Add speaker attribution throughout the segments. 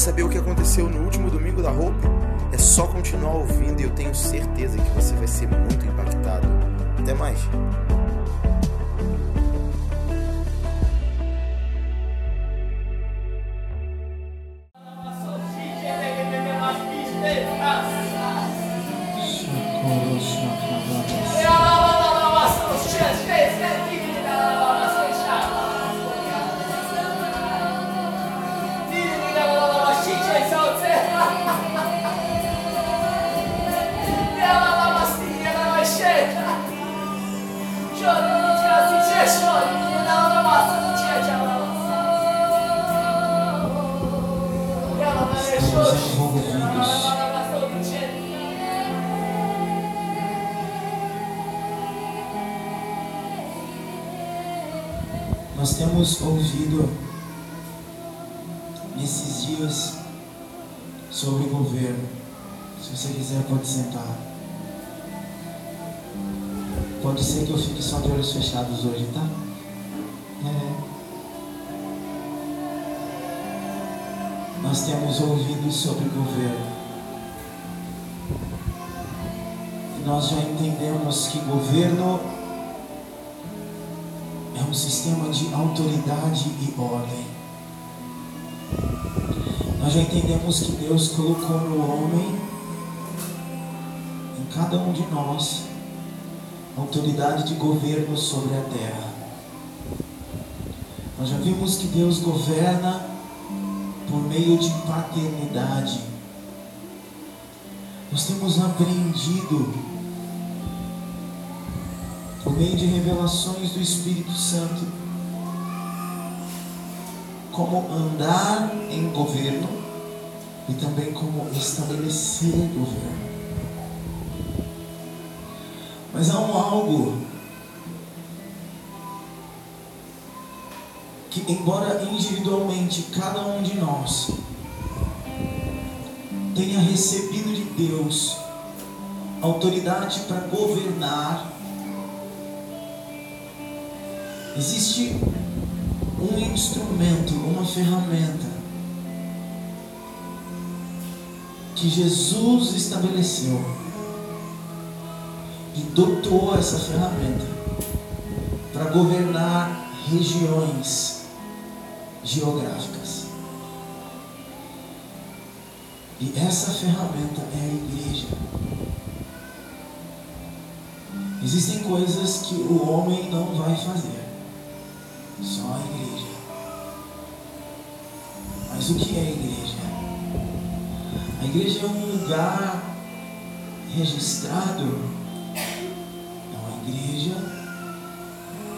Speaker 1: saber o que aconteceu no último domingo da Hope? É só continuar ouvindo e eu tenho certeza que você vai ser muito impactado. Até mais!
Speaker 2: Sobre governo. E nós já entendemos que governo é um sistema de autoridade e ordem. Nós já entendemos que Deus colocou no homem, em cada um de nós, autoridade de governo sobre a terra. Nós já vimos que Deus governa por meio de paternidade. Nós temos aprendido por meio de revelações do Espírito Santo, como andar em governo e também como estabelecer governo. Mas há um algo que, embora individualmente cada um de nós tenha recebido de Deus autoridade para governar, Existe um instrumento, uma ferramenta que Jesus estabeleceu e dotou essa ferramenta para governar regiões geográficas. E essa ferramenta é a igreja. Existem coisas que o homem não vai fazer. Só a igreja. Mas o que é a igreja? A igreja é um lugar registrado. Não, a igreja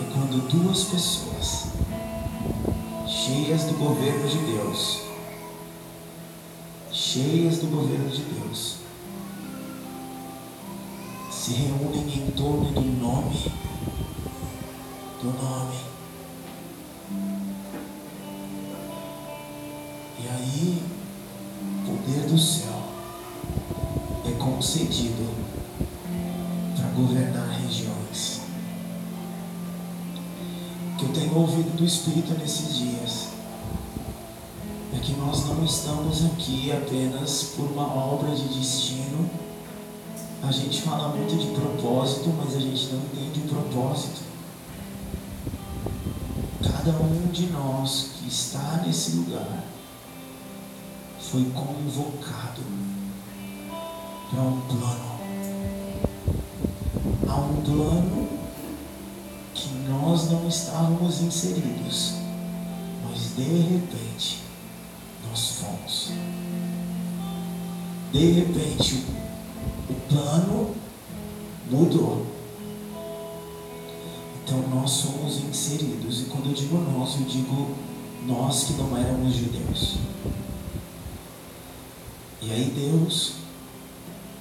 Speaker 2: é quando duas pessoas cheias do governo de Deus, cheias do governo de Deus, se reúnem em torno do nome, do nome. E aí, o poder do céu é concedido para governar O que eu tenho ouvido do Espírito nesses dias é que nós não estamos aqui apenas por uma obra de destino. A gente fala muito de propósito, mas a gente não entende o propósito. Cada um de nós que está nesse lugar foi convocado para um plano. Há um plano não estávamos inseridos, mas de repente nós fomos. De repente o plano mudou. Então nós somos inseridos, e quando eu digo nós, eu digo nós que não éramos judeus. E aí Deus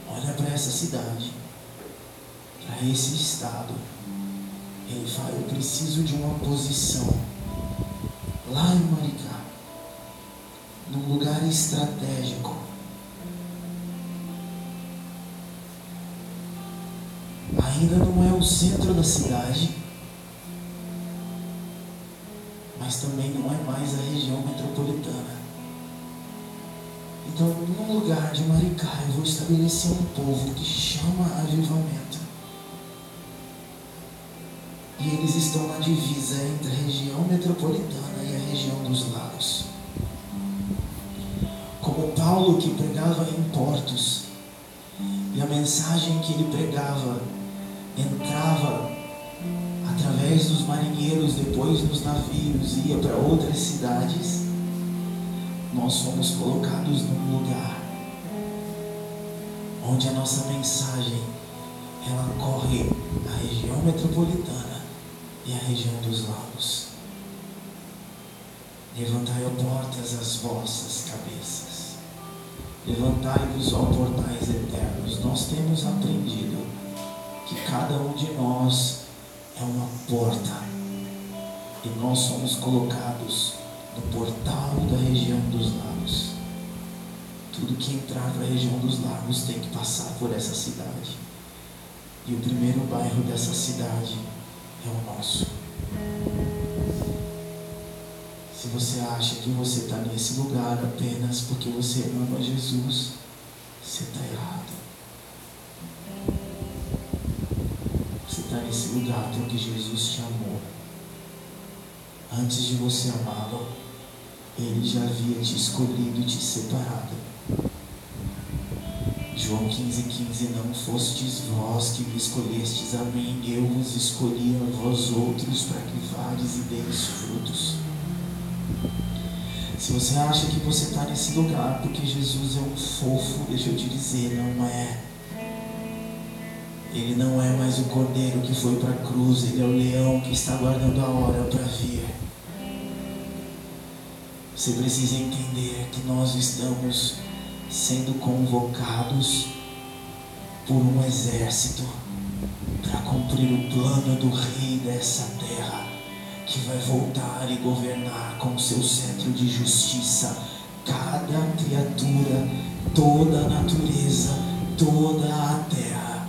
Speaker 2: olha para essa cidade, para esse estado. Ele fala, eu preciso de uma posição lá em Maricá, num lugar estratégico. Ainda não é o centro da cidade, mas também não é mais a região metropolitana Então, no lugar de Maricá, eu vou estabelecer um povo que chama avivamento. E eles estão na divisa entre a região metropolitana e a região dos lagos. Como Paulo que pregava em portos, e a mensagem que ele pregava entrava através dos marinheiros, depois nos navios, ia para outras cidades, nós somos colocados num lugar onde a nossa mensagem ela corre a região metropolitana e a região dos lagos. Levantai, ó portas, as vossas cabeças. Levantai-vos, ó portais eternos. Nós temos aprendido que cada um de nós é uma porta. E nós somos colocados no portal da região dos lagos. Tudo que entrar para a região dos lagos tem que passar por essa cidade. E o primeiro bairro dessa cidade é o nosso. Se você acha que você está nesse lugar apenas porque você ama Jesus, você está errado. Você está nesse lugar porque Jesus te amou. Antes de você amá-lo, Ele já havia te escolhido e te separado. João 15, 15, não fostes vós que me escolhestes a mim, eu vos escolhi a vós outros para que vades e deis frutos. Se você acha que você está nesse lugar porque Jesus é um fofo, deixa eu te dizer, não é. Ele não é mais o cordeiro que foi para a cruz, ele é o leão que está guardando a hora para vir. Você precisa entender que nós estamos sendo convocados por um exército para cumprir o plano do rei dessa terra, que vai voltar e governar com seu cetro de justiça cada criatura, toda a natureza, toda a terra.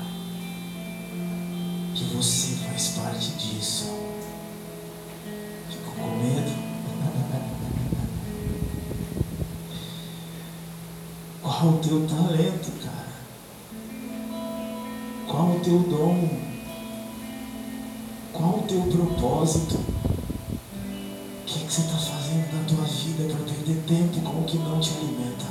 Speaker 2: Que você faz parte disso. Qual o teu talento, cara? Qual o teu dom? Qual o teu propósito? O que, que você está fazendo na tua vida para perder tempo com o que não te alimenta?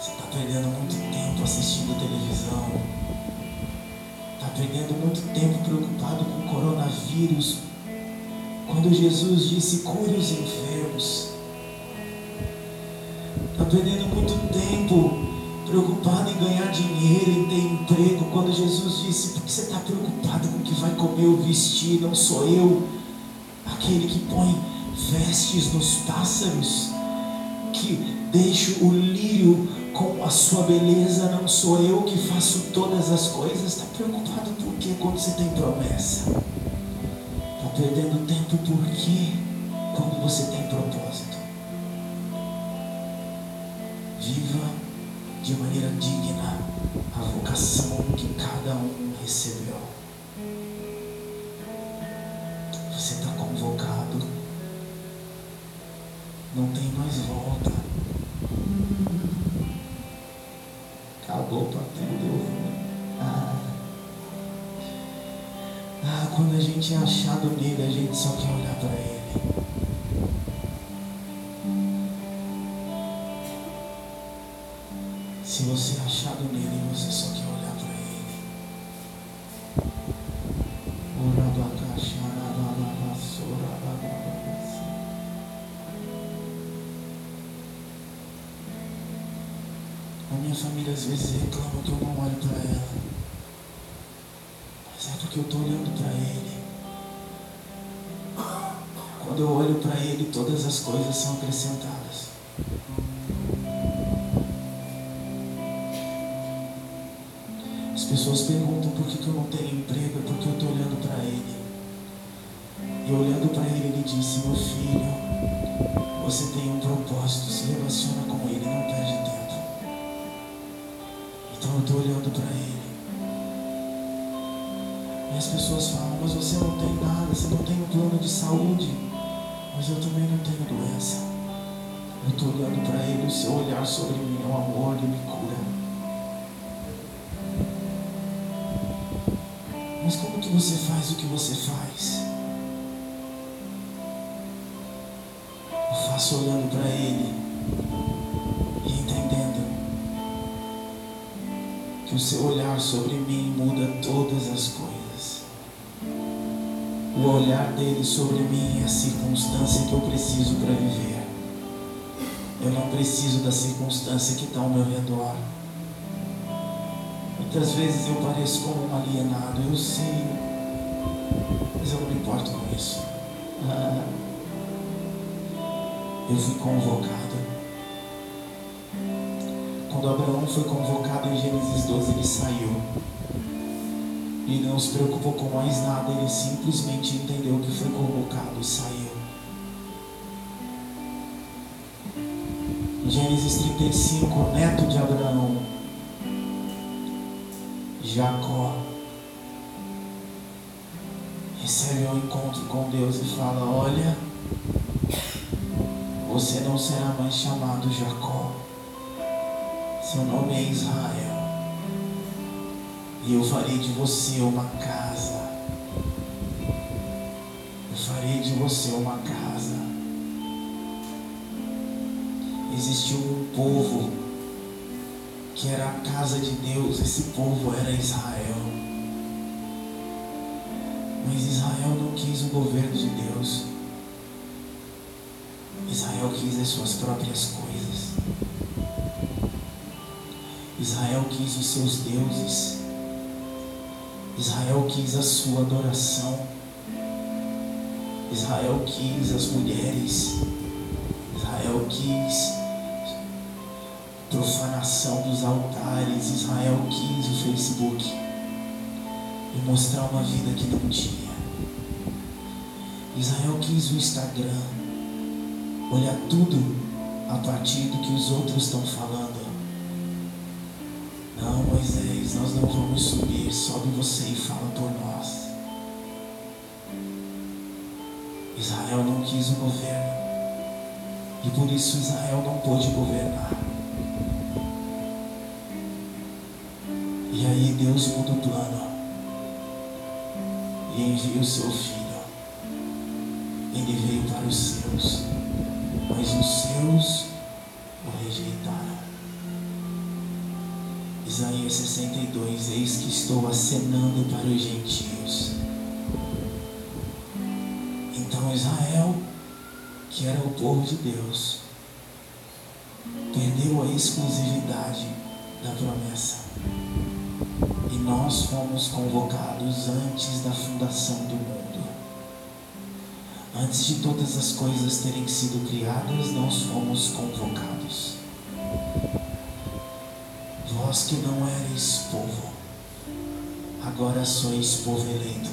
Speaker 2: Você está perdendo muito tempo assistindo televisão. Está perdendo muito tempo preocupado com o coronavírus. Quando Jesus disse cure os enfermos está perdendo muito tempo preocupado em ganhar dinheiro, em ter emprego, quando Jesus disse, por que você está preocupado com o que vai comer ou vestir? Não sou eu, aquele que põe vestes nos pássaros, que deixa o lírio com a sua beleza, não sou eu que faço todas as coisas. Está preocupado por quê quando você tem promessa? Está perdendo tempo por quê quando você tem propósito? Viva de maneira digna a vocação que cada um recebeu. Você está convocado. Não tem mais volta. Acabou para tudo. Ah. ah, quando a gente é achado nele, a gente só quer olhar para ele. Se você é achado nele, você só quer olhar para ele. A minha família às vezes reclama que eu não olho para ela. Mas é porque eu estou olhando para ele. Quando eu olho para ele, todas as coisas são acrescentadas. Pessoas perguntam por que, que eu não tenho emprego, é porque eu estou olhando para ele. E olhando para ele, ele disse: Meu filho, você tem um propósito, se relaciona com ele, não perde tempo. Então eu estou olhando para ele. E as pessoas falam: Mas você não tem nada, você não tem um plano de saúde. Mas eu também não tenho doença. Eu estou olhando para Ele, o seu olhar sobre mim é um amor e me cura. Faz o que você faz? Eu faço olhando para Ele e entendendo que o seu olhar sobre mim muda todas as coisas. O olhar dele sobre mim é a circunstância que eu preciso para viver. Eu não preciso da circunstância que está ao meu redor. Muitas vezes eu pareço como um alienado, eu sei, mas eu não me importo com isso. Eu fui convocado. Quando Abraão foi convocado em Gênesis 12, ele saiu. E não se preocupou com mais nada, ele simplesmente entendeu que foi convocado e saiu. Gênesis 35, neto de Abraão, Jacó, com Deus e fala: Olha, você não será mais chamado Jacó, seu nome é Israel, e eu farei de você uma casa. Eu farei de você uma casa existiu um povo que era a casa de Deus, esse povo era Israel. Mas Israel quis o governo de Deus. Israel quis as suas próprias coisas. Israel quis os seus deuses. Israel quis a sua adoração. Israel quis as mulheres. Israel quis profanação dos altares, Israel quis o Facebook e mostrar uma vida que não tinha. Israel quis o Instagram, olhar tudo a partir do que os outros estão falando. Não, Moisés, nós não vamos subir, sobe você e fala por nós. Israel não quis o governo. E por isso Israel não pôde governar. E aí Deus muda o plano e envia o seu filho. Ele veio para os seus, mas os seus o rejeitaram. Isaías 62, eis que estou acenando para os gentios. Então Israel, que era o povo de Deus, perdeu a exclusividade da promessa. E nós fomos convocados antes da fundação do mundo. Antes de todas as coisas terem sido criadas, nós fomos convocados. Vós que não eres povo, agora sois povo eleito,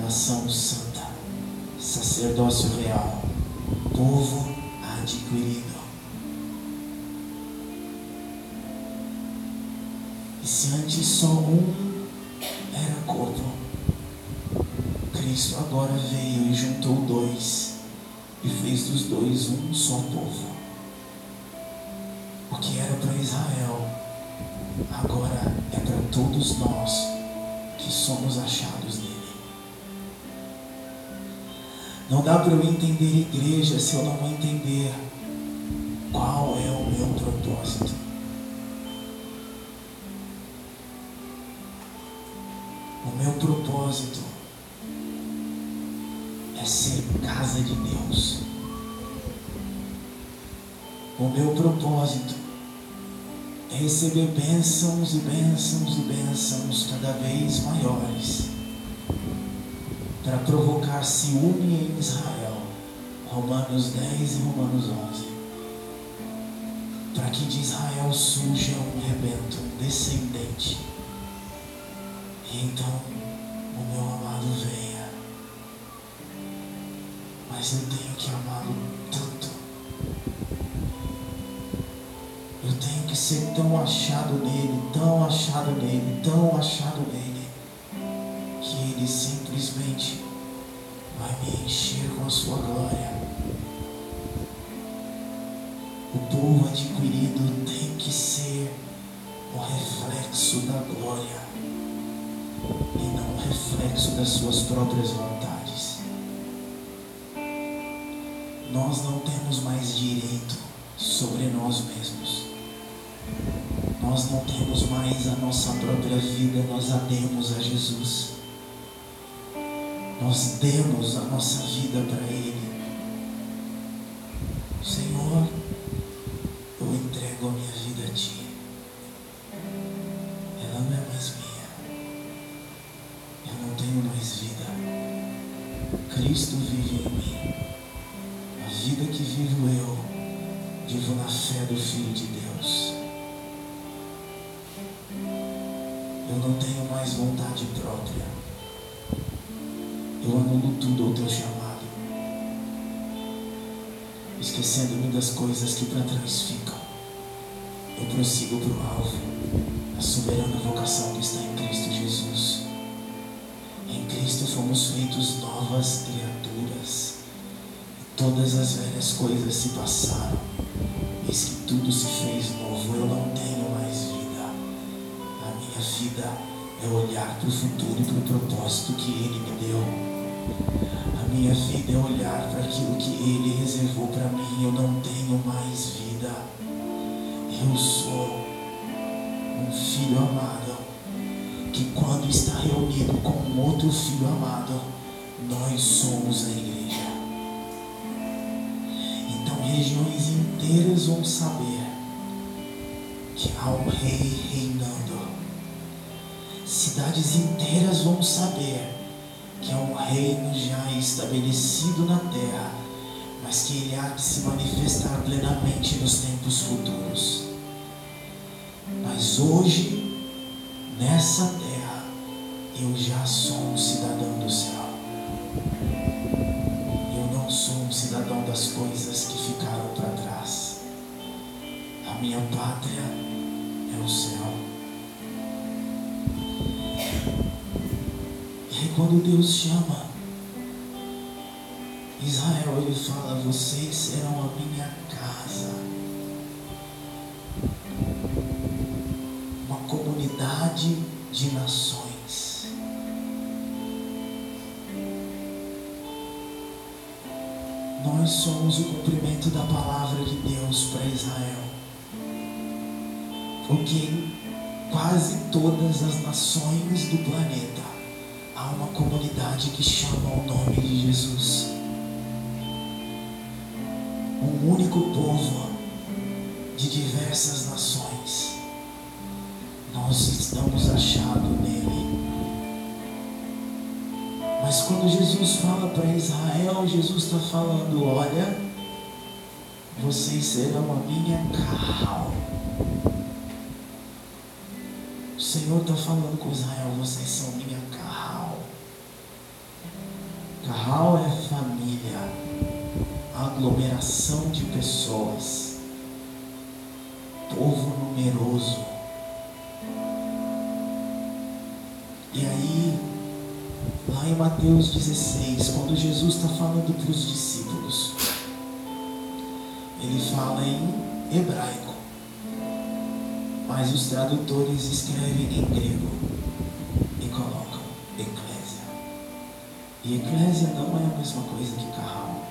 Speaker 2: nação santa, sacerdócio real, povo adquirido E se antes só um Cristo agora veio e juntou dois e fez dos dois um só povo. O que era para Israel, agora é para todos nós que somos achados nele. Não dá para eu entender igreja se eu não entender qual é o meu propósito. O meu propósito ser casa de Deus. O meu propósito é receber bênçãos e bênçãos e bênçãos cada vez maiores para provocar ciúme em Israel. Romanos 10 e Romanos 11. Para que de Israel surja um rebento, descendente então, o meu amado venha. Mas eu tenho que amá-lo tanto. Eu tenho que ser tão achado nele, tão achado nele, tão achado nele, que ele simplesmente vai me encher com a sua glória. O povo adquirido tem que ser o reflexo da glória e não o reflexo das suas próprias vontades. Nós não temos mais direito sobre nós mesmos. Nós não temos mais a nossa própria vida, nós a demos a Jesus. Nós demos a nossa vida para Ele. Senhor, eu entrego a minha vida a Ti. Ela não é mais minha. Eu não tenho mais vida. Cristo vive em na fé do Filho de Deus. Eu não tenho mais vontade própria. Eu anulo tudo ao teu chamado, esquecendo-me das coisas que para trás ficam. Eu prossigo para o alvo, a soberana vocação que está em Cristo Jesus. Em Cristo fomos feitos novas criaturas. E todas as velhas coisas se passaram. Que tudo se fez novo. Eu não tenho mais vida. A minha vida é olhar para o futuro e para o propósito que Ele me deu. A minha vida é olhar para aquilo que Ele reservou para mim. Eu não tenho mais vida. Eu sou um filho amado que quando está reunido com outro filho amado, nós somos a igreja. Então regiões inteiras vão saber que há um rei reinando. Cidades inteiras vão saber que é um reino já estabelecido na terra, mas que ele há de se manifestar plenamente nos tempos futuros. Mas hoje, nessa terra, eu já sou um cidadão do céu. Não sou um cidadão das coisas que ficaram para trás. A minha pátria é o céu. E quando Deus chama Israel, ele fala: Vocês serão a minha casa. Uma comunidade de nações. Nós somos o cumprimento da palavra de Deus para Israel. Porque quase todas as nações do planeta há uma comunidade que chama o nome de Jesus. Um único povo de diversas nações. Nós estamos achados nele. Mas quando Jesus fala para Israel, Jesus está falando: olha, vocês serão a minha carral. O Senhor está falando com Israel: vocês são minha carral. Carral é família, aglomeração de pessoas, povo numeroso. Lá em Mateus 16, quando Jesus está falando para os discípulos, ele fala em hebraico, mas os tradutores escrevem em grego e colocam eclésia. E eclésia não é a mesma coisa que carral.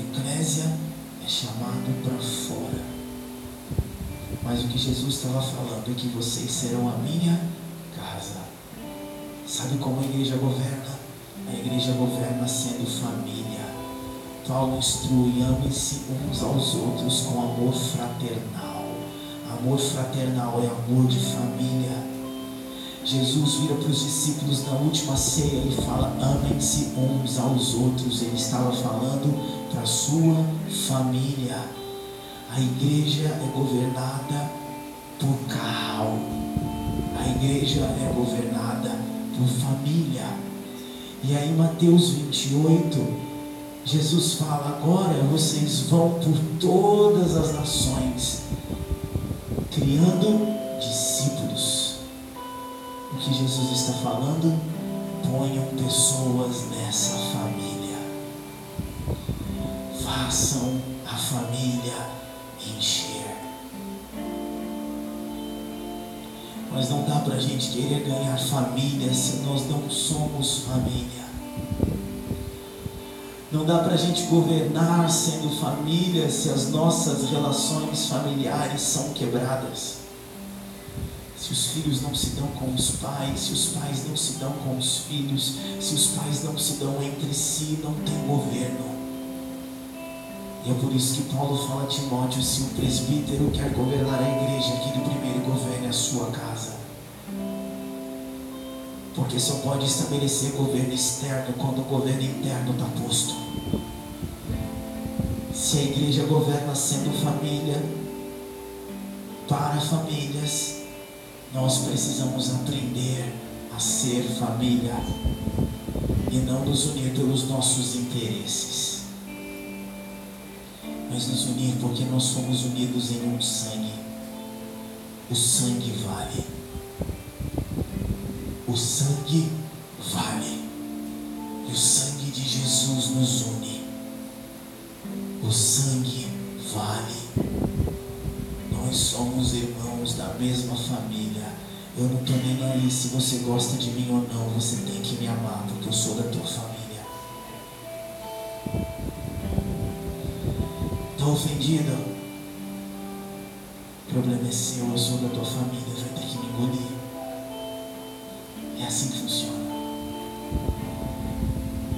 Speaker 2: Eclésia é chamado para fora. Mas o que Jesus estava falando é que vocês serão a minha casa. Sabe como a igreja governa? A igreja governa sendo família. Paulo instrui, amem-se uns aos outros com amor fraternal. Amor fraternal é amor de família. Jesus vira para os discípulos na última ceia e fala: amem-se uns aos outros. Ele estava falando para a sua família. A igreja é governada por carro. A igreja é governada família. E aí, Mateus 28, Jesus fala: agora vocês vão por todas as nações, criando discípulos. O que Jesus está falando? Ponham pessoas nessa família. Façam a família encher. Mas não dá para a gente querer ganhar família se nós não somos família. Não dá para a gente governar sendo família se as nossas relações familiares são quebradas. Se os filhos não se dão com os pais, se os pais não se dão com os filhos, se os pais não se dão entre si, não tem governo. E é por isso que Paulo fala a Timóteo: se o presbítero quer governar a igreja, que ele primeiro governe a sua casa. Porque só pode estabelecer governo externo quando o governo interno está posto. Se a igreja governa sendo família, para famílias, nós precisamos aprender a ser família e não nos unir pelos nossos interesses, mas nos unir porque nós somos unidos em um sangue. O sangue vale. O sangue vale. E o sangue de Jesus nos une. O sangue vale. Nós somos irmãos da mesma família. Eu não estou nem aí se você gosta de mim ou não. Você tem que me amar, porque eu sou da tua família. Está ofendido? O problema é seu, eu sou da tua família, vai ter que me engolir. É assim que funciona.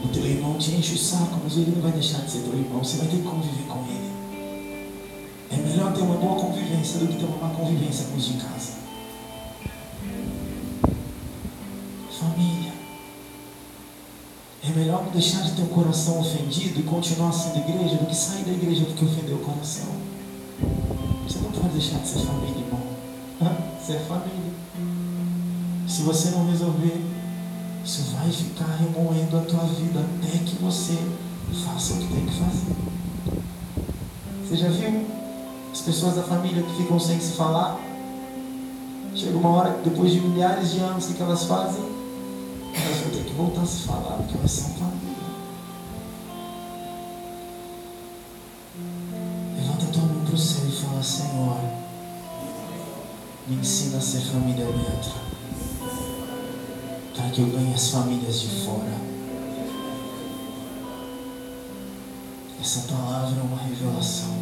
Speaker 2: O teu irmão te enche o saco, mas ele não vai deixar de ser teu irmão. Você vai ter que conviver com ele. É melhor ter uma boa convivência do que ter uma má convivência com os de casa. Melhor deixar de ter o coração ofendido e continuar sendo igreja do que sair da igreja porque ofendeu o coração. Você não pode deixar de ser família, irmão. Você é família. Se você não resolver, isso vai ficar remoendo a tua vida até que você faça o que tem que fazer. Você já viu as pessoas da família que ficam sem se falar? Chega uma hora, depois de milhares de anos, o que elas fazem? Ter que voltar a se falar, porque elas são família. Levanta tua mão para o céu e fala, Senhor, me ensina a ser família dentro para que eu ganhe as famílias de fora. Essa palavra é uma revelação.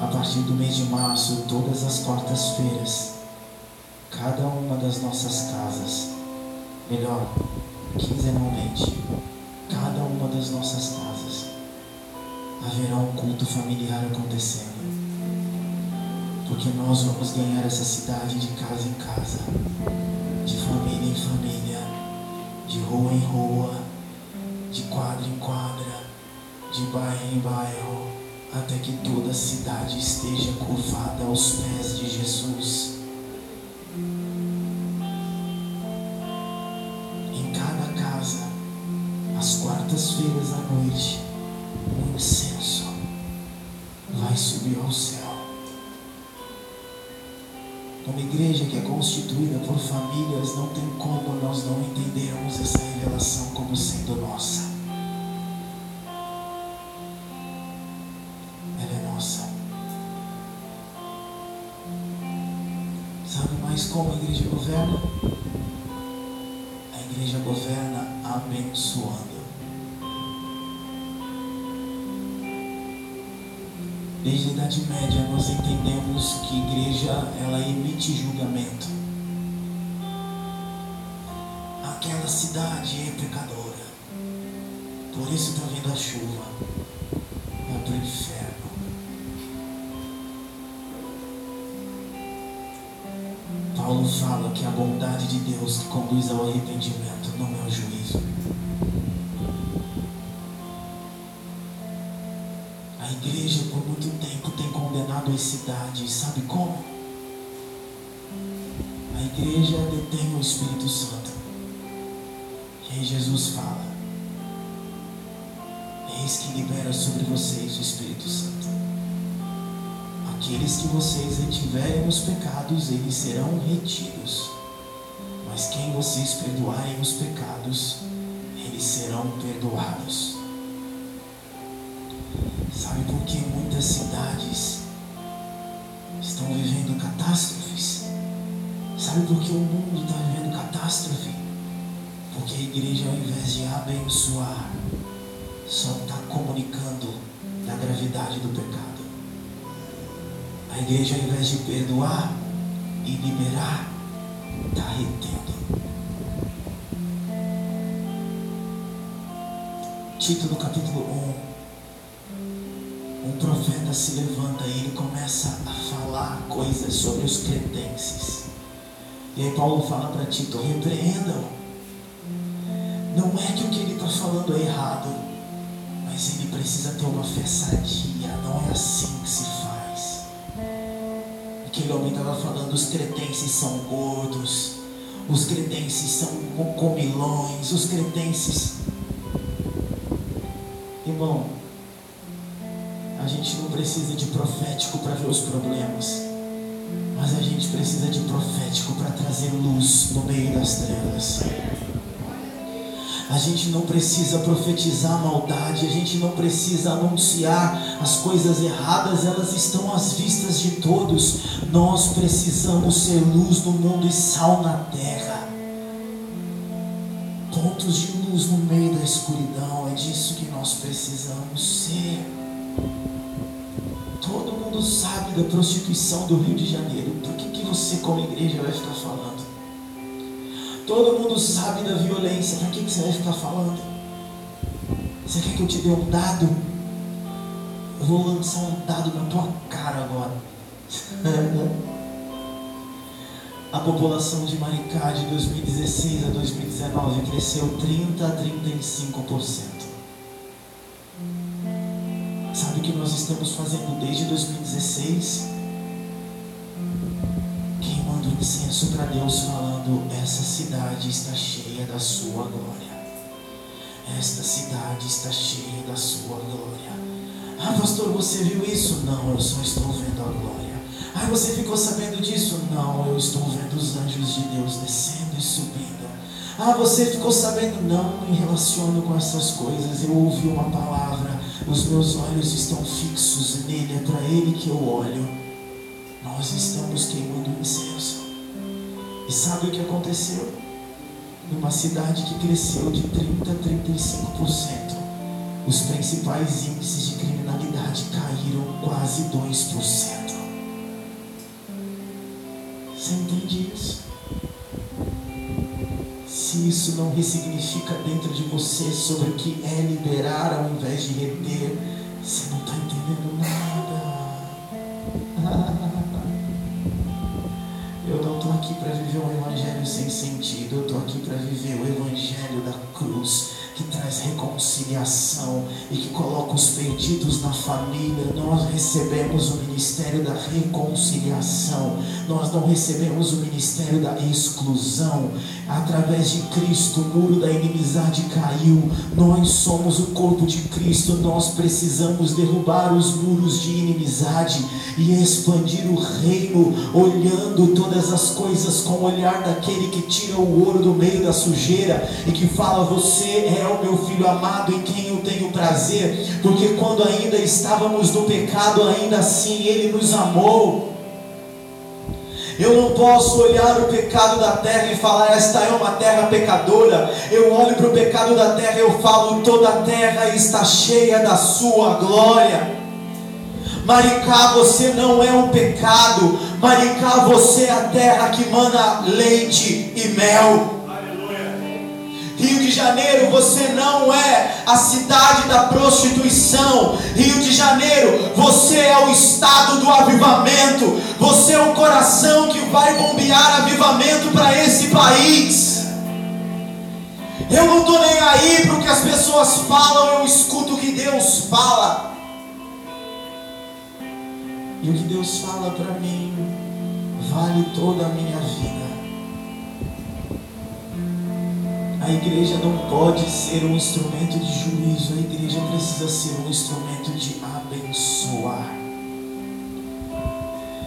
Speaker 2: A partir do mês de março, todas as quartas-feiras, cada uma das nossas casas, melhor, quinzenalmente, cada uma das nossas casas, haverá um culto familiar acontecendo. Porque nós vamos ganhar essa cidade de casa em casa, de família em família, de rua em rua, de quadra em quadra, de bairro em bairro, até que toda a cidade esteja curvada aos pés de Jesus. Vai subir ao céu. Uma igreja que é constituída por famílias, não tem como nós não entendermos essa revelação como sendo nossa. Ela é nossa. Sabe mais como a igreja governa? A igreja governa abençoando. Desde a Idade Média nós entendemos que igreja ela emite julgamento. Aquela cidade é pecadora. Por isso está vindo a chuva. É para o inferno. Paulo fala que a bondade de Deus que conduz ao arrependimento não é o juízo. Cidades, sabe como? A igreja detém o Espírito Santo. E aí Jesus fala: Eis que libera sobre vocês o Espírito Santo. Aqueles que vocês retiverem os pecados, eles serão retidos. Mas quem vocês perdoarem os pecados, eles serão perdoados. Sabe por que muitas cidades estão vivendo catástrofes? Sabe por que o mundo está vivendo catástrofe? Porque a igreja, ao invés de abençoar, só está comunicando da gravidade do pecado. A igreja, ao invés de perdoar e liberar, está retendo. Tito no capítulo 1. Um profeta se levanta e ele começa a falar coisas sobre os cretenses. E aí Paulo fala para Tito, repreendam. Não é que o que ele está falando é errado, mas ele precisa ter uma fé sadia. Não é assim que se faz. Aquele homem estava falando, os cretenses são gordos, os cretenses são comilões, os cretenses Irmão, a gente não precisa de profético para ver os problemas, mas a gente precisa de profético para trazer luz no meio das trevas. A gente não precisa profetizar maldade, a gente não precisa anunciar as coisas erradas, elas estão às vistas de todos. Nós precisamos ser luz no mundo e sal na terra pontos de luz no meio da escuridão. É disso que nós precisamos ser. Todo mundo sabe da prostituição do Rio de Janeiro. Por que, que você, como igreja, vai ficar falando? Todo mundo sabe da violência. Para que, que você vai ficar falando? Você quer que eu te dê um dado? Eu vou lançar um dado na tua cara agora. a população de Maricá de 2016 a 2019 cresceu 30 a 35%. Sabe o que nós estamos fazendo desde 2016? Queimando incenso para Deus, falando: essa cidade está cheia da sua glória. Esta cidade está cheia da sua glória. Ah, pastor, você viu isso? Não, eu só estou vendo a glória. Ah, você ficou sabendo disso? Não, eu estou vendo os anjos de Deus descendo e subindo. Ah, você ficou sabendo? Não me relaciono com essas coisas. Eu ouvi uma palavra, os meus olhos estão fixos nele, é para ele que eu olho. Nós estamos queimando incenso. E sabe o que aconteceu? Numa cidade que cresceu de 30 a 35%, os principais índices de criminalidade caíram quase 2%. Você entende isso? Se isso não ressignifica dentro de você sobre o que é liberar ao invés de reter, você não está entendendo nada. Aqui para viver um evangelho sem sentido, eu estou aqui para viver o evangelho da cruz que traz reconciliação e que coloca os perdidos na família. Nós recebemos o ministério da reconciliação, nós não recebemos o ministério da exclusão. Através de Cristo, o muro da inimizade caiu. Nós somos o corpo de Cristo, nós precisamos derrubar os muros de inimizade e expandir o reino, olhando todas as coisas com o olhar daquele que tira o ouro do meio da sujeira e que fala: Você é o meu filho amado em quem eu tenho prazer, porque quando ainda estávamos no pecado, ainda assim Ele nos amou. Eu não posso olhar o pecado da terra e falar, esta é uma terra pecadora. Eu olho para o pecado da terra e eu falo, toda a terra está cheia da sua glória. Maricá, você não é um pecado. Maricá, você é a terra que mana leite e mel. Rio de Janeiro, você não é a cidade da prostituição. Rio de Janeiro, você é o estado do avivamento. Você é o coração que vai bombear avivamento para esse país. Eu não estou nem aí para o que as pessoas falam, eu escuto o que Deus fala. E o que Deus fala para mim vale toda a minha vida. A igreja não pode ser um instrumento de juízo, a igreja precisa ser um instrumento de abençoar.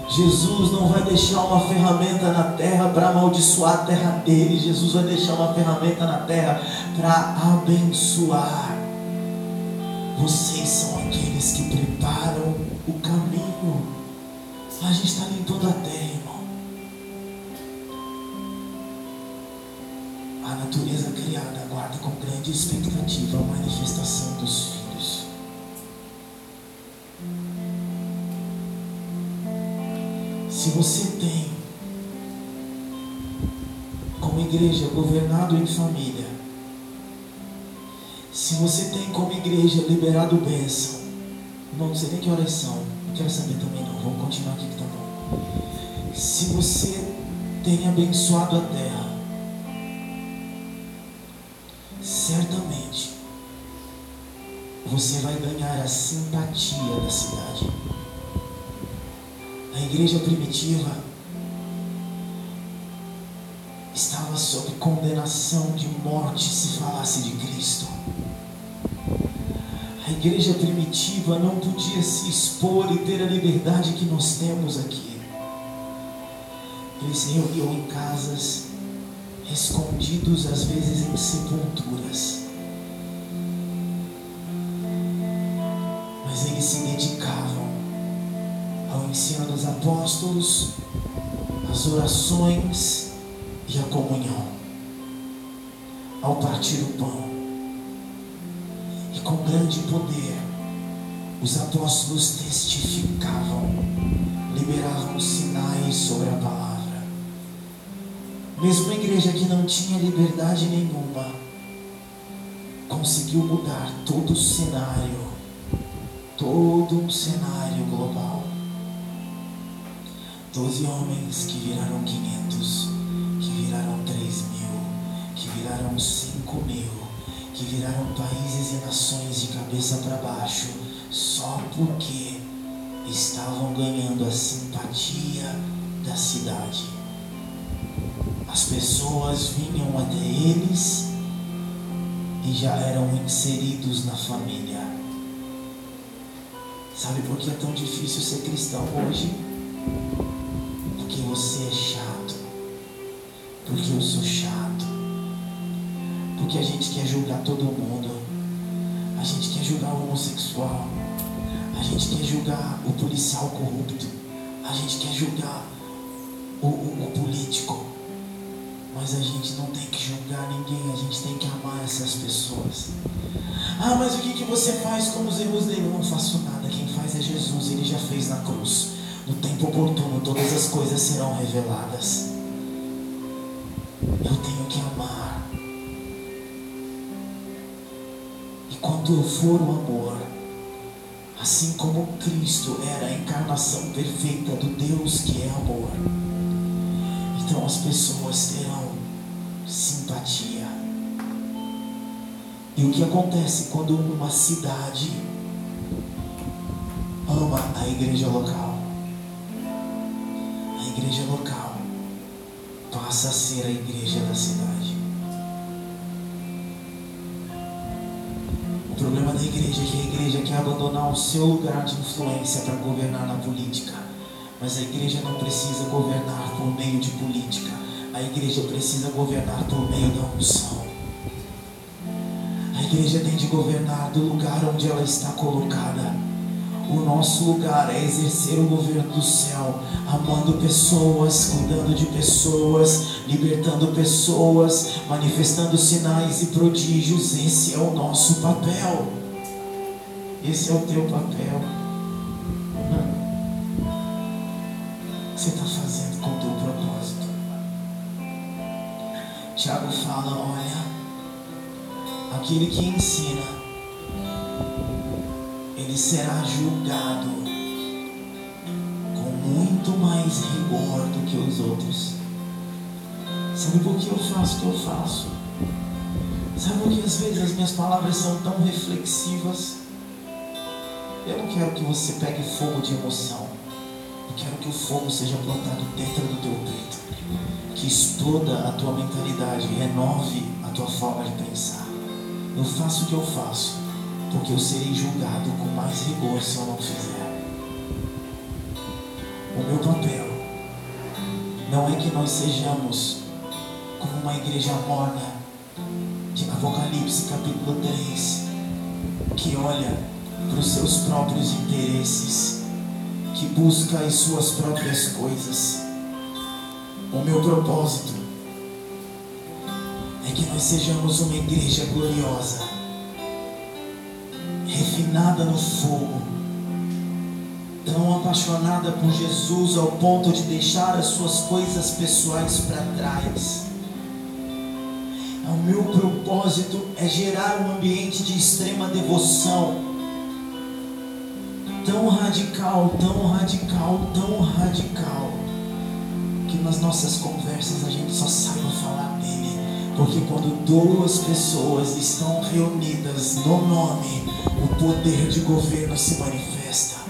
Speaker 2: Jesus não vai deixar uma ferramenta na terra para amaldiçoar a terra dele, Jesus vai deixar uma ferramenta na terra para abençoar. Vocês são aqueles que preparam o caminho. A gente está limpando a terra, irmão. A natureza criada aguarda com grande expectativa a manifestação dos filhos. Se você tem, como igreja, governado em família, se você tem como igreja liberado bênção, irmão, não sei nem que horas são, não quero saber também não, vamos continuar aqui que tá bom. Se você tem abençoado a terra, certamente você vai ganhar a simpatia da cidade. A igreja primitiva estava sob condenação de morte se falasse de Cristo. A igreja primitiva não podia se expor e ter a liberdade que nós temos aqui. Eles se reuniam em casas, escondidos às vezes em sepulturas. Mas eles se dedicavam ao ensino dos apóstolos, às orações e à comunhão, ao partir o pão. Com grande poder, os apóstolos testificavam, liberavam sinais sobre a palavra. Mesmo a igreja que não tinha liberdade nenhuma, conseguiu mudar todo o cenário, todo um cenário global. Doze homens que viraram quinhentos, que viraram três mil, que viraram cinco mil, que viraram países e nações de cabeça para baixo, só porque estavam ganhando a simpatia da cidade. As pessoas vinham até eles e já eram inseridos na família. Sabe por que é tão difícil ser cristão hoje? Porque você é chato. Porque eu sou chato. Porque a gente quer julgar todo mundo. A gente quer julgar o homossexual. A gente quer julgar o policial corrupto. A gente quer julgar o, o, o político. Mas a gente não tem que julgar ninguém, a gente tem que amar essas pessoas. Ah, mas o que, que você faz com os erros dele? Eu não faço nada, quem faz é Jesus, ele já fez na cruz. No tempo oportuno, todas as coisas serão reveladas. Eu tenho que amar. Quando for o amor, assim como Cristo era a encarnação perfeita do Deus que é amor então as pessoas terão simpatia. E o que acontece quando uma cidade ama a igreja local? A igreja local passa a ser a igreja da cidade. Problema da igreja é que a igreja quer abandonar o seu lugar de influência para governar na política. Mas a igreja não precisa governar por meio de política. A igreja precisa governar por meio da unção. A igreja tem de governar do lugar onde ela está colocada. O nosso lugar é exercer o governo do céu, amando pessoas, cuidando de pessoas, libertando pessoas, manifestando sinais e prodígios. Esse é o nosso papel. Esse é o teu papel. você está fazendo com o teu propósito. Tiago fala: olha, aquele que ensina, ele será julgado com muito mais rigor do que os outros. Sabe por que eu faço o que eu faço? Sabe por que às vezes as minhas palavras são tão reflexivas? Eu não quero que você pegue fogo de emoção. Eu quero que o fogo seja plantado dentro do teu peito, que exploda a tua mentalidade, renove a tua forma de pensar. Eu faço o que eu faço, porque eu serei julgado com mais rigor se eu não fizer. O meu papel não é que nós sejamos como uma igreja morna de Apocalipse capítulo 3, que olha para os seus próprios interesses, que busca as suas próprias coisas. O meu propósito é que nós sejamos uma igreja gloriosa, refinada no fogo, tão apaixonada por Jesus ao ponto de deixar as suas coisas pessoais para trás. O meu propósito é gerar um ambiente de extrema devoção, tão radical, tão radical, tão radical, que nas nossas conversas a gente só saiba falar. Porque quando duas pessoas estão reunidas no nome, o poder de governo se manifesta.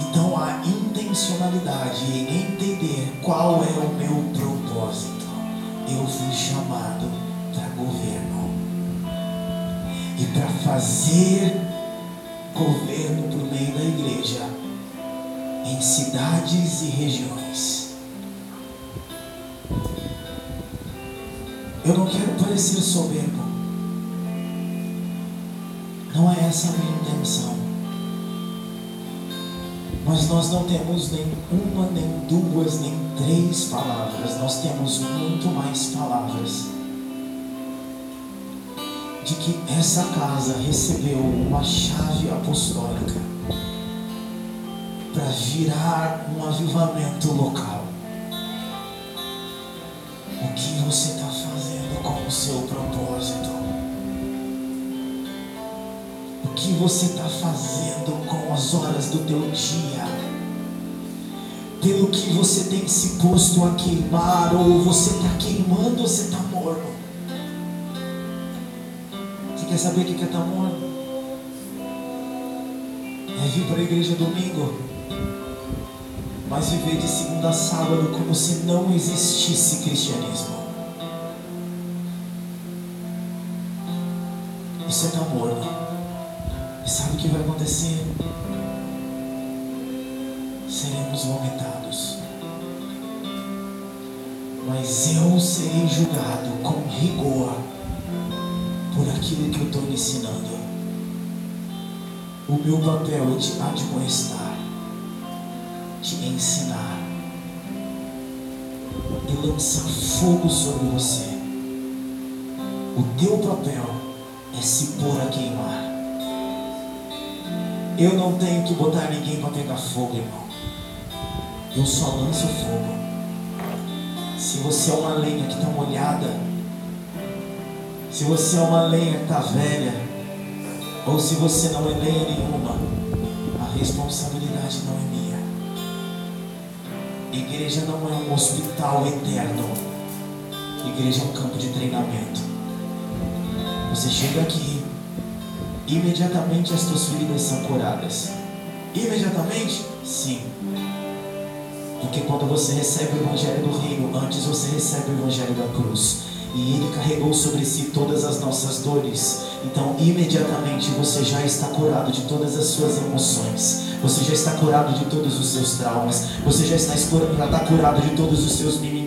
Speaker 2: Então a intencionalidade em entender qual é o meu propósito. Eu fui chamado para governo e para fazer governo por meio da igreja em cidades e regiões. Eu não quero parecer soberbo. Não é essa a minha intenção. Mas nós não temos nem uma, nem duas, nem três palavras. Nós temos muito mais palavras. De que essa casa recebeu uma chave apostólica para virar um avivamento local. O que você está fazendo com o seu propósito? O que você está fazendo com as horas do teu dia? Pelo que você tem se posto a queimar, ou você está queimando ou você está morno? Você quer saber o que é estar tá morno? É vir para a igreja domingo, mas viver de segunda a sábado como se não existisse cristianismo. Isso é estar tá morno. E sabe o que vai acontecer? Seremos vomitados. Mas eu serei julgado com rigor por aquilo que eu estou ensinando. O meu papel é te admoestar, te ensinar e lançar fogo sobre você. O teu papel é se pôr a queimar. Eu não tenho que botar ninguém para pegar fogo, irmão. Eu só lanço fogo. Se você é uma lenha que está molhada, se você é uma lenha que está velha, ou se você não é lenha nenhuma, a responsabilidade não é minha. Igreja não é um hospital eterno. Igreja é um campo de treinamento. Você chega aqui, imediatamente as tuas feridas são curadas. Imediatamente? Sim. Porque quando você recebe o Evangelho do Reino, antes você recebe o Evangelho da cruz. E Ele carregou sobre si todas as nossas dores. Então, imediatamente você já está curado de todas as suas emoções. Você já está curado de todos os seus traumas. Você já está, já está curado de todos os seus mimimi.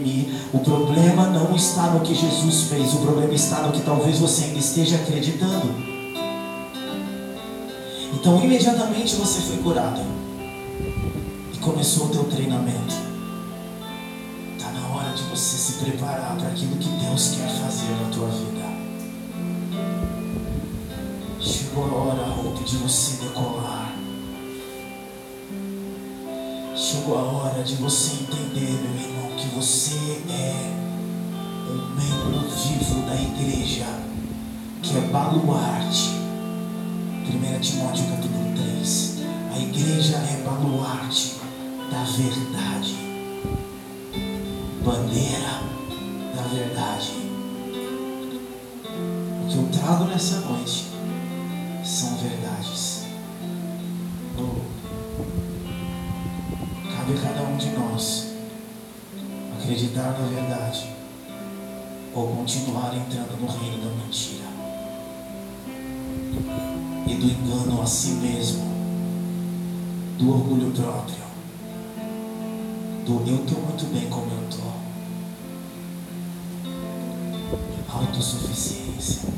Speaker 2: O problema não está no que Jesus fez. O problema está no que talvez você ainda esteja acreditando. Então, imediatamente você foi curado. E começou o teu treinamento. Está na hora de você se preparar para aquilo que Deus quer fazer na tua vida. Chegou a hora, Hope, de você decolar. Chegou a hora de você entender, meu irmão, que você é um membro vivo da igreja, que é baluarte 1 Timóteo capítulo 3. A igreja é baluarte da verdade, bandeira da verdade. O que eu trago nessa noite são verdades. Oh. Cabe a cada acreditar na verdade ou continuar entrando no reino da mentira e do engano a si mesmo, do orgulho próprio, do eu estou muito bem como eu estou, autossuficiência,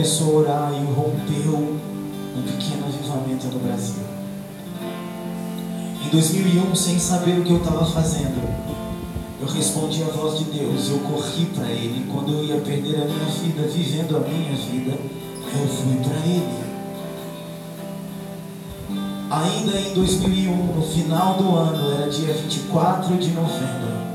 Speaker 2: começou a orar e rompeu um pequeno avivamento no Brasil. Em 2001, sem saber o que eu estava fazendo, eu respondi à voz de Deus, eu corri para Ele. Quando eu ia perder a minha vida, vivendo a minha vida, eu fui para Ele. Ainda em 2001, no final do ano, era dia 24 de novembro,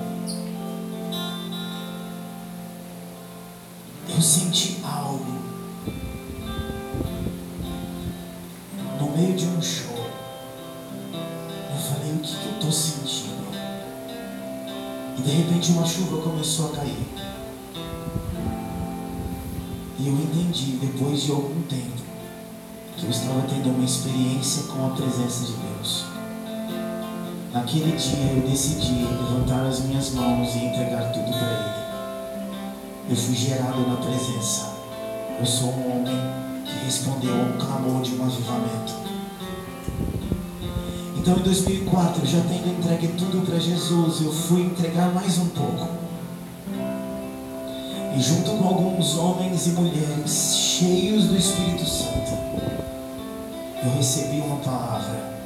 Speaker 2: repente uma chuva começou a cair. E eu entendi, depois de algum tempo, que eu estava tendo uma experiência com a presença de Deus. Naquele dia eu decidi levantar as minhas mãos e entregar tudo para Ele. Eu fui gerado na presença. Eu sou um homem que respondeu a um clamor de um avivamento. Então em 2004, já tendo entregue tudo para Jesus, eu fui entregar mais um pouco. E junto com alguns homens e mulheres cheios do Espírito Santo, eu recebi uma palavra.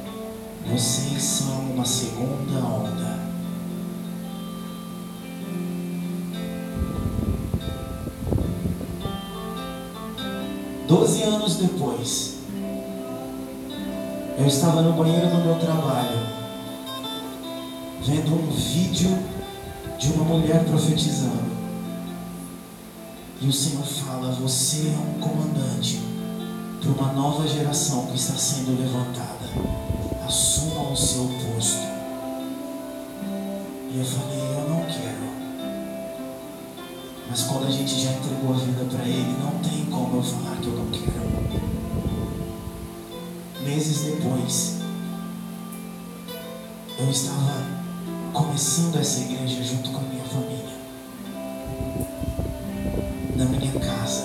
Speaker 2: Vocês são uma segunda onda. Doze anos depois, eu estava no banheiro do meu trabalho, vendo um vídeo de uma mulher profetizando. E o Senhor fala: Você é um comandante para uma nova geração que está sendo levantada. Assuma o seu posto. E eu falei: Eu não quero. Mas quando a gente já entregou a vida para Ele, não tem como eu falar que eu não quero. Meses depois, eu estava começando essa igreja junto com a minha família. Na minha casa,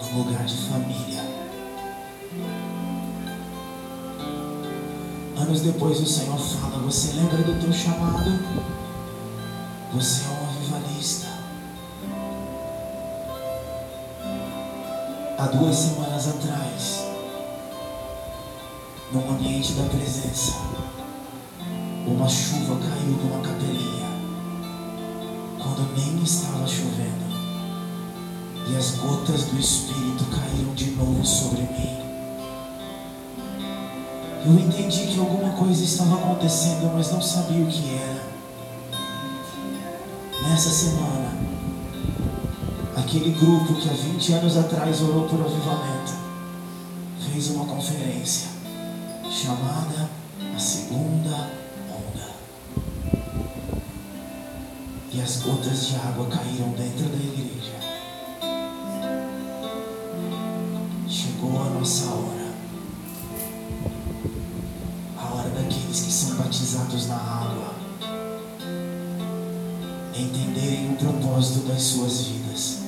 Speaker 2: num lugar de família. Anos depois o Senhor fala, você lembra do teu chamado? Você é um avivalista. Há duas semanas atrás, ambiente da presença, uma chuva caiu numa capelinha, quando nem estava chovendo, e as gotas do Espírito caíram de novo sobre mim. Eu entendi que alguma coisa estava acontecendo, mas não sabia o que era. Nessa semana, aquele grupo que há 20 anos atrás orou por avivamento, fez uma conferência chamada a segunda onda. E as gotas de água caíram dentro da igreja. Chegou a nossa hora. A hora daqueles que são batizados na água entenderem o propósito das suas vidas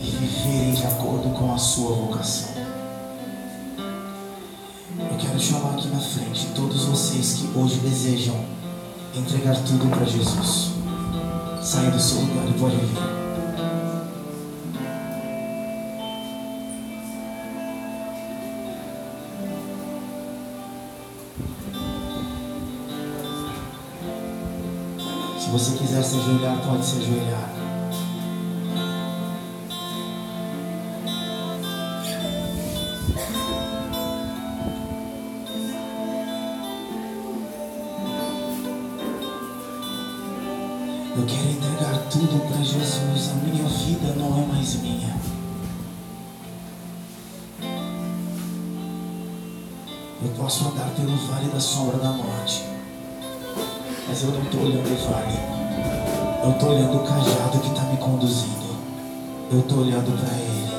Speaker 2: e viverem de acordo com a sua vocação. Chamar aqui na frente todos vocês que hoje desejam entregar tudo para Jesus. Saia do seu lugar e pode vir. Se você quiser se ajoelhar, pode se ajoelhar. Jesus. A minha vida não é mais minha. Eu posso andar pelo vale da sombra da morte. Mas eu não estou olhando o vale. Eu estou olhando o cajado que está me conduzindo. Eu estou olhando para Ele.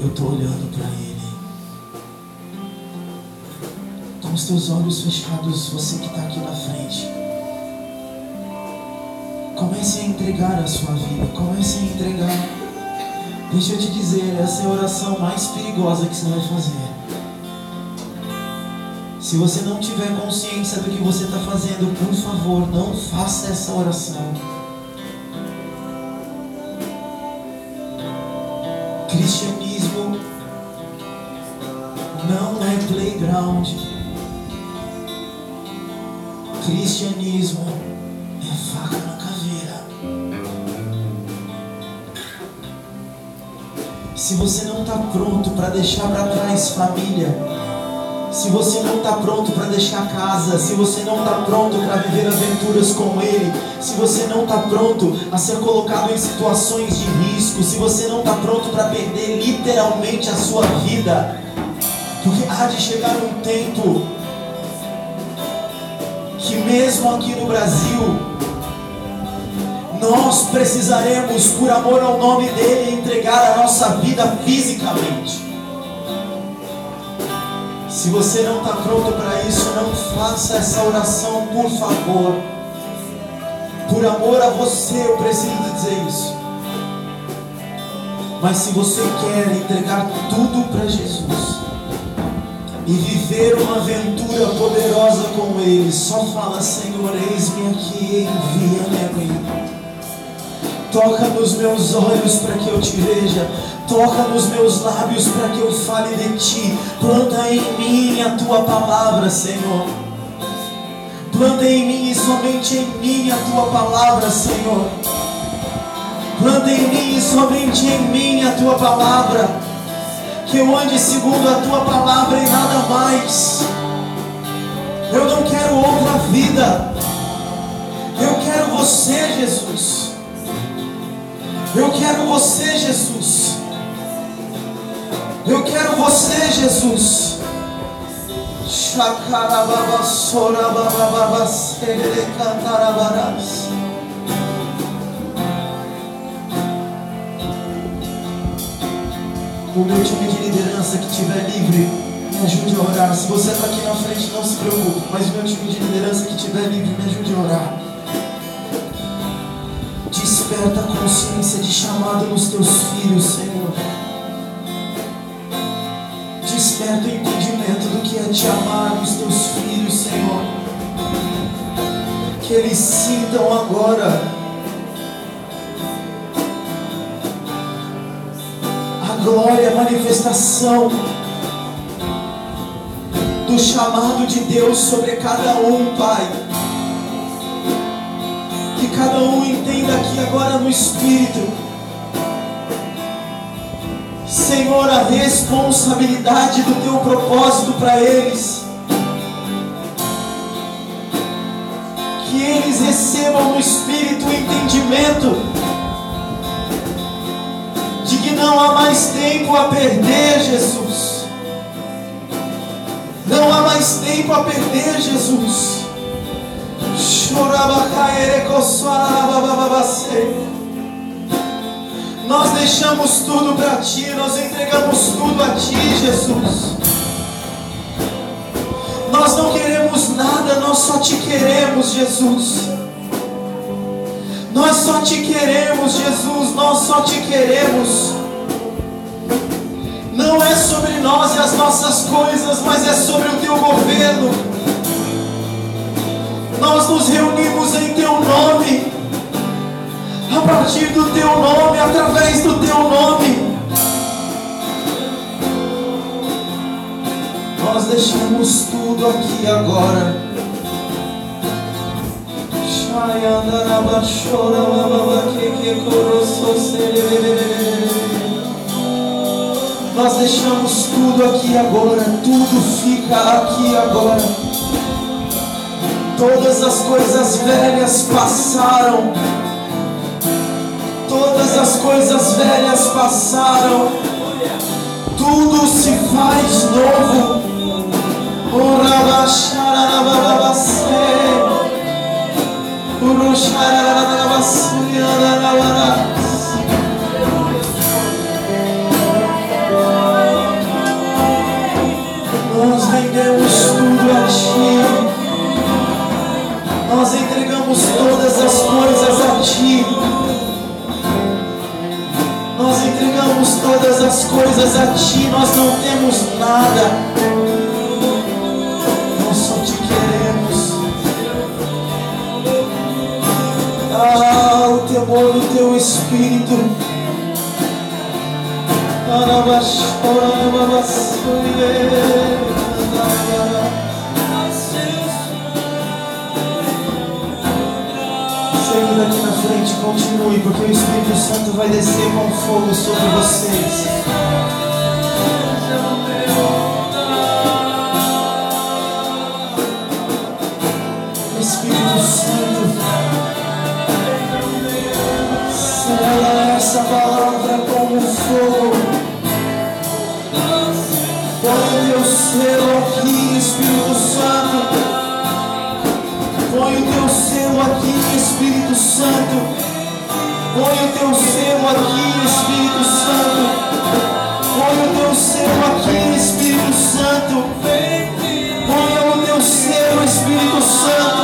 Speaker 2: Eu estou olhando para Ele. Os teus olhos fechados, você que está aqui na frente. Comece a entregar a sua vida. Comece a entregar. Deixa eu te dizer, essa é a oração mais perigosa que você vai fazer. Se você não tiver consciência do que você está fazendo, por favor, não faça essa oração. Cristianismo Se você não está pronto para deixar para trás família, se você não está pronto para deixar casa, se você não está pronto para viver aventuras com Ele, se você não está pronto a ser colocado em situações de risco, se você não está pronto para perder literalmente a sua vida, porque há de chegar um tempo que, mesmo aqui no Brasil, nós precisaremos, por amor ao nome dele, entregar a nossa vida fisicamente. Se você não está pronto para isso, não faça essa oração, por favor. Por amor a você, eu preciso dizer isso. Mas se você quer entregar tudo para Jesus e viver uma aventura poderosa com Ele, só fala: Senhor, eis-me aqui, envia-me a mim. Toca nos meus olhos para que eu te veja. Toca nos meus lábios para que eu fale de ti. Planta em mim a tua palavra, Senhor. Planta em mim e somente em mim a tua palavra, Senhor. Planta em mim e somente em mim a tua palavra. Que eu ande segundo a tua palavra e nada mais. Eu não quero outra vida. Eu quero você, Jesus. Eu quero você, Jesus. Eu quero você, Jesus. O meu time de liderança que estiver livre, me ajude a orar. Se você está aqui na frente, não se preocupe. Mas o meu time de liderança que estiver livre, me ajude a orar. Desperta a consciência de chamado nos teus filhos, Senhor. Desperta o entendimento do que é te amar nos teus filhos, Senhor. Que eles sintam agora a glória, a manifestação do chamado de Deus sobre cada um, Pai. Cada um entenda aqui agora no Espírito Senhor, a responsabilidade do teu propósito para eles. Que eles recebam no Espírito o entendimento de que não há mais tempo a perder, Jesus. Não há mais tempo a perder, Jesus. Nós deixamos tudo para Ti, nós entregamos tudo a Ti, Jesus. Nós não queremos nada, nós só Te queremos, Jesus. Nós só Te queremos, Jesus, nós só Te queremos. Não é sobre nós e as nossas coisas, mas é sobre o Teu governo. Nós nos reunimos em Teu nome a partir do teu nome, através do teu nome. Nós deixamos tudo aqui agora. Nós deixamos tudo aqui agora, tudo fica aqui agora. Todas as coisas velhas passaram. Todas as coisas velhas passaram. Tudo se faz novo. Nós todas as coisas a Ti. Nós entregamos todas as coisas a Ti. Nós não temos nada. Nós só Te queremos. Ah, o temor do Teu Espírito. Aqui na frente, continue, porque o Espírito Santo vai descer com fogo sobre vocês. Espírito Santo, sela essa palavra como fogo. Põe o teu selo aqui, Espírito Santo. Põe o teu selo aqui, Espírito Santo. Põe o teu selo aqui, Espírito Santo. Põe o teu selo aqui, Espírito Santo. Ponha o teu selo, Espírito Santo.